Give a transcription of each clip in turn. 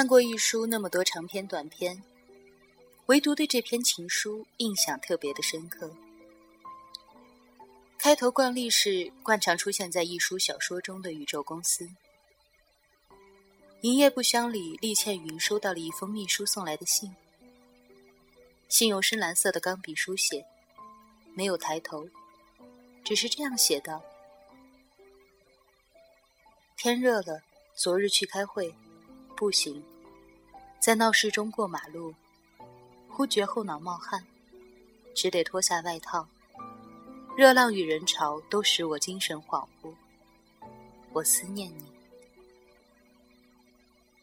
看过一书那么多长篇短篇，唯独对这篇情书印象特别的深刻。开头惯例是惯常出现在一书小说中的宇宙公司。营业部厢里，厉倩云收到了一封秘书送来的信，信用深蓝色的钢笔书写，没有抬头，只是这样写道：“天热了，昨日去开会，不行，在闹市中过马路，忽觉后脑冒汗，只得脱下外套。”热浪与人潮都使我精神恍惚，我思念你。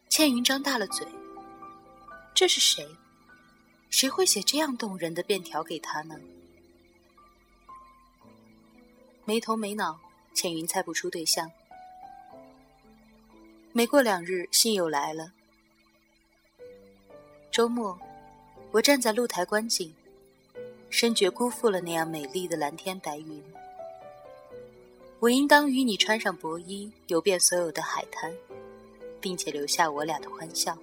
倩云张大了嘴，这是谁？谁会写这样动人的便条给他呢？没头没脑，倩云猜不出对象。没过两日，信又来了。周末，我站在露台观景。深觉辜负了那样美丽的蓝天白云，我应当与你穿上薄衣，游遍所有的海滩，并且留下我俩的欢笑。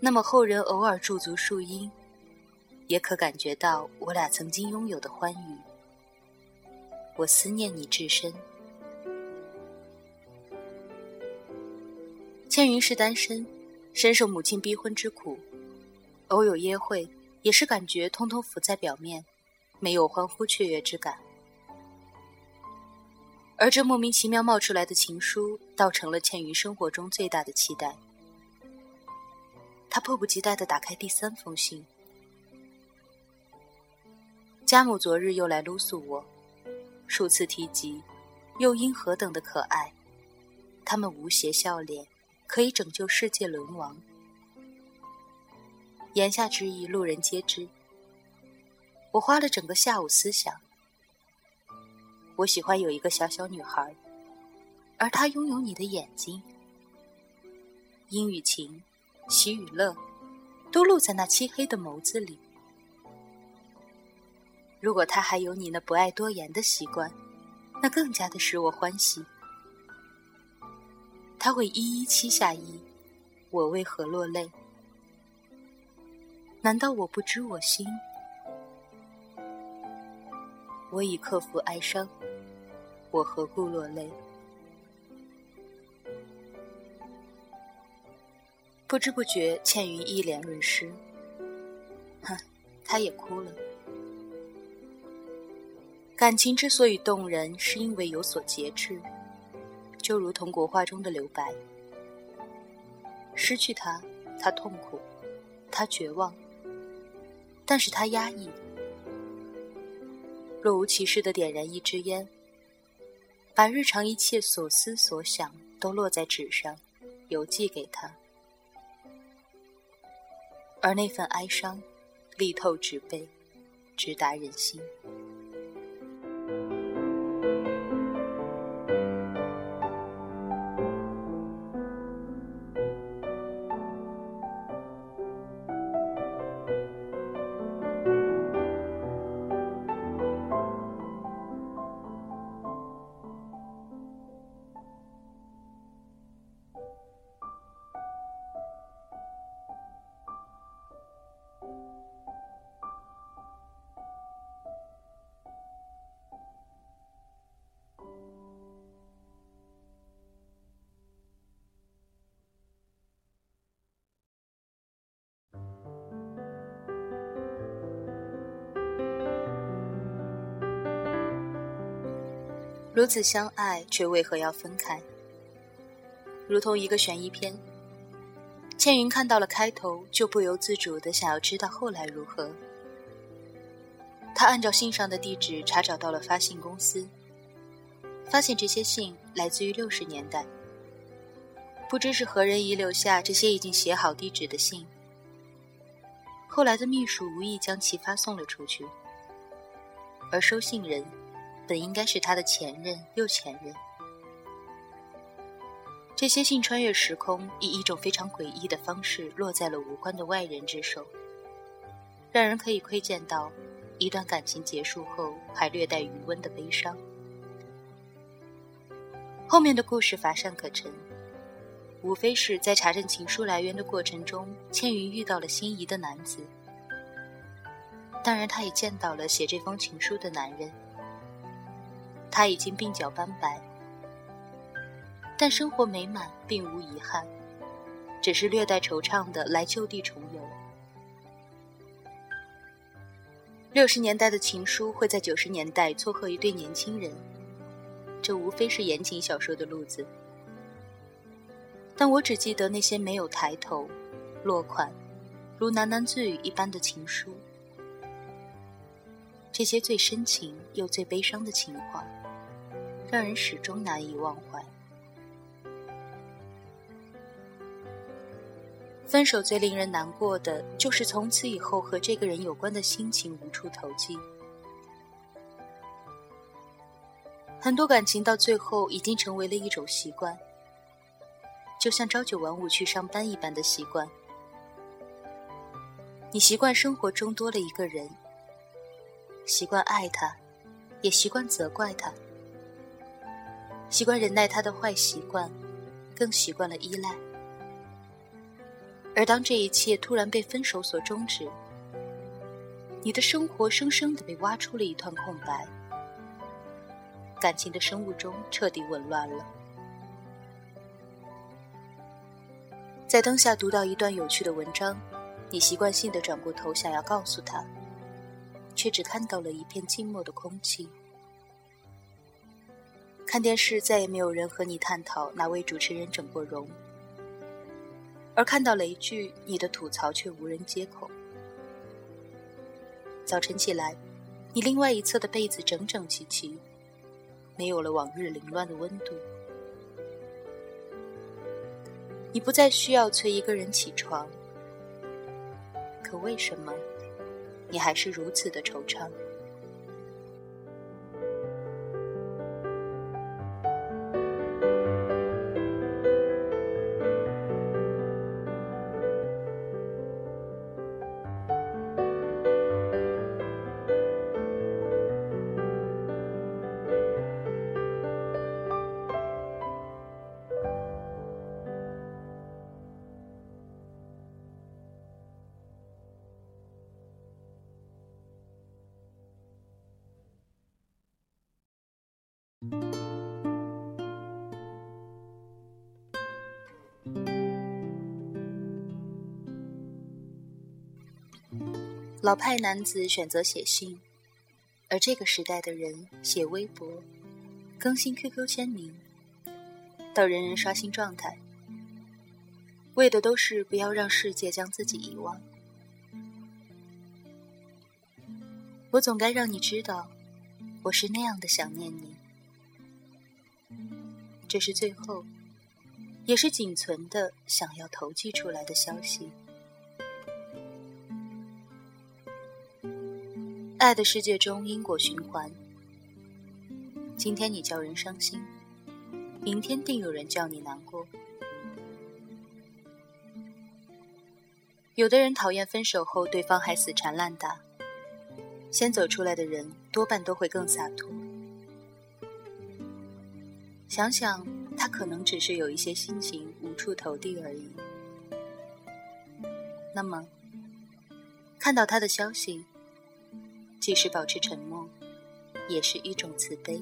那么后人偶尔驻足树荫，也可感觉到我俩曾经拥有的欢愉。我思念你至深。千云是单身，深受母亲逼婚之苦，偶有约会。也是感觉通通浮在表面，没有欢呼雀跃之感。而这莫名其妙冒出来的情书，倒成了倩云生活中最大的期待。他迫不及待地打开第三封信。家母昨日又来撸诉我，数次提及，幼婴何等的可爱，他们无邪笑脸，可以拯救世界沦亡。言下之意，路人皆知。我花了整个下午思想。我喜欢有一个小小女孩，而她拥有你的眼睛，阴与晴，喜与乐，都露在那漆黑的眸子里。如果她还有你那不爱多言的习惯，那更加的使我欢喜。他会一一七下衣，我为何落泪？难道我不知我心？我已克服哀伤，我何故落泪？不知不觉，倩云一脸润湿。哼，她也哭了。感情之所以动人，是因为有所节制，就如同国画中的留白。失去他，他痛苦，他绝望。但是他压抑，若无其事的点燃一支烟，把日常一切所思所想都落在纸上，邮寄给他，而那份哀伤，力透纸背，直达人心。如此相爱，却为何要分开？如同一个悬疑片。倩云看到了开头，就不由自主的想要知道后来如何。他按照信上的地址查找到了发信公司，发现这些信来自于六十年代。不知是何人遗留下这些已经写好地址的信。后来的秘书无意将其发送了出去，而收信人。本应该是他的前任又前任。这些信穿越时空，以一种非常诡异的方式落在了无关的外人之手，让人可以窥见到一段感情结束后还略带余温的悲伤。后面的故事乏善可陈，无非是在查证情书来源的过程中，千云遇到了心仪的男子。当然，他也见到了写这封情书的男人。他已经鬓角斑白，但生活美满，并无遗憾，只是略带惆怅的来就地重游。六十年代的情书会在九十年代撮合一对年轻人，这无非是言情小说的路子。但我只记得那些没有抬头、落款、如喃喃自语一般的情书，这些最深情又最悲伤的情话，让人始终难以忘怀。分手最令人难过的，就是从此以后和这个人有关的心情无处投机。很多感情到最后已经成为了一种习惯。就像朝九晚五去上班一般的习惯，你习惯生活中多了一个人，习惯爱他，也习惯责怪他，习惯忍耐他的坏习惯，更习惯了依赖。而当这一切突然被分手所终止，你的生活生生的被挖出了一团空白，感情的生物钟彻底紊乱了。在灯下读到一段有趣的文章，你习惯性的转过头想要告诉他，却只看到了一片静默的空气。看电视再也没有人和你探讨哪位主持人整过容，而看到雷剧，你的吐槽却无人接口。早晨起来，你另外一侧的被子整整齐齐，没有了往日凌乱的温度。你不再需要催一个人起床，可为什么，你还是如此的惆怅？老派男子选择写信，而这个时代的人写微博、更新 QQ 签名，到人人刷新状态，为的都是不要让世界将自己遗忘。我总该让你知道，我是那样的想念你。这是最后，也是仅存的想要投寄出来的消息。爱的世界中因果循环，今天你叫人伤心，明天定有人叫你难过。有的人讨厌分手后对方还死缠烂打，先走出来的人多半都会更洒脱。想想他可能只是有一些心情无处投递而已。那么，看到他的消息。即使保持沉默，也是一种慈悲。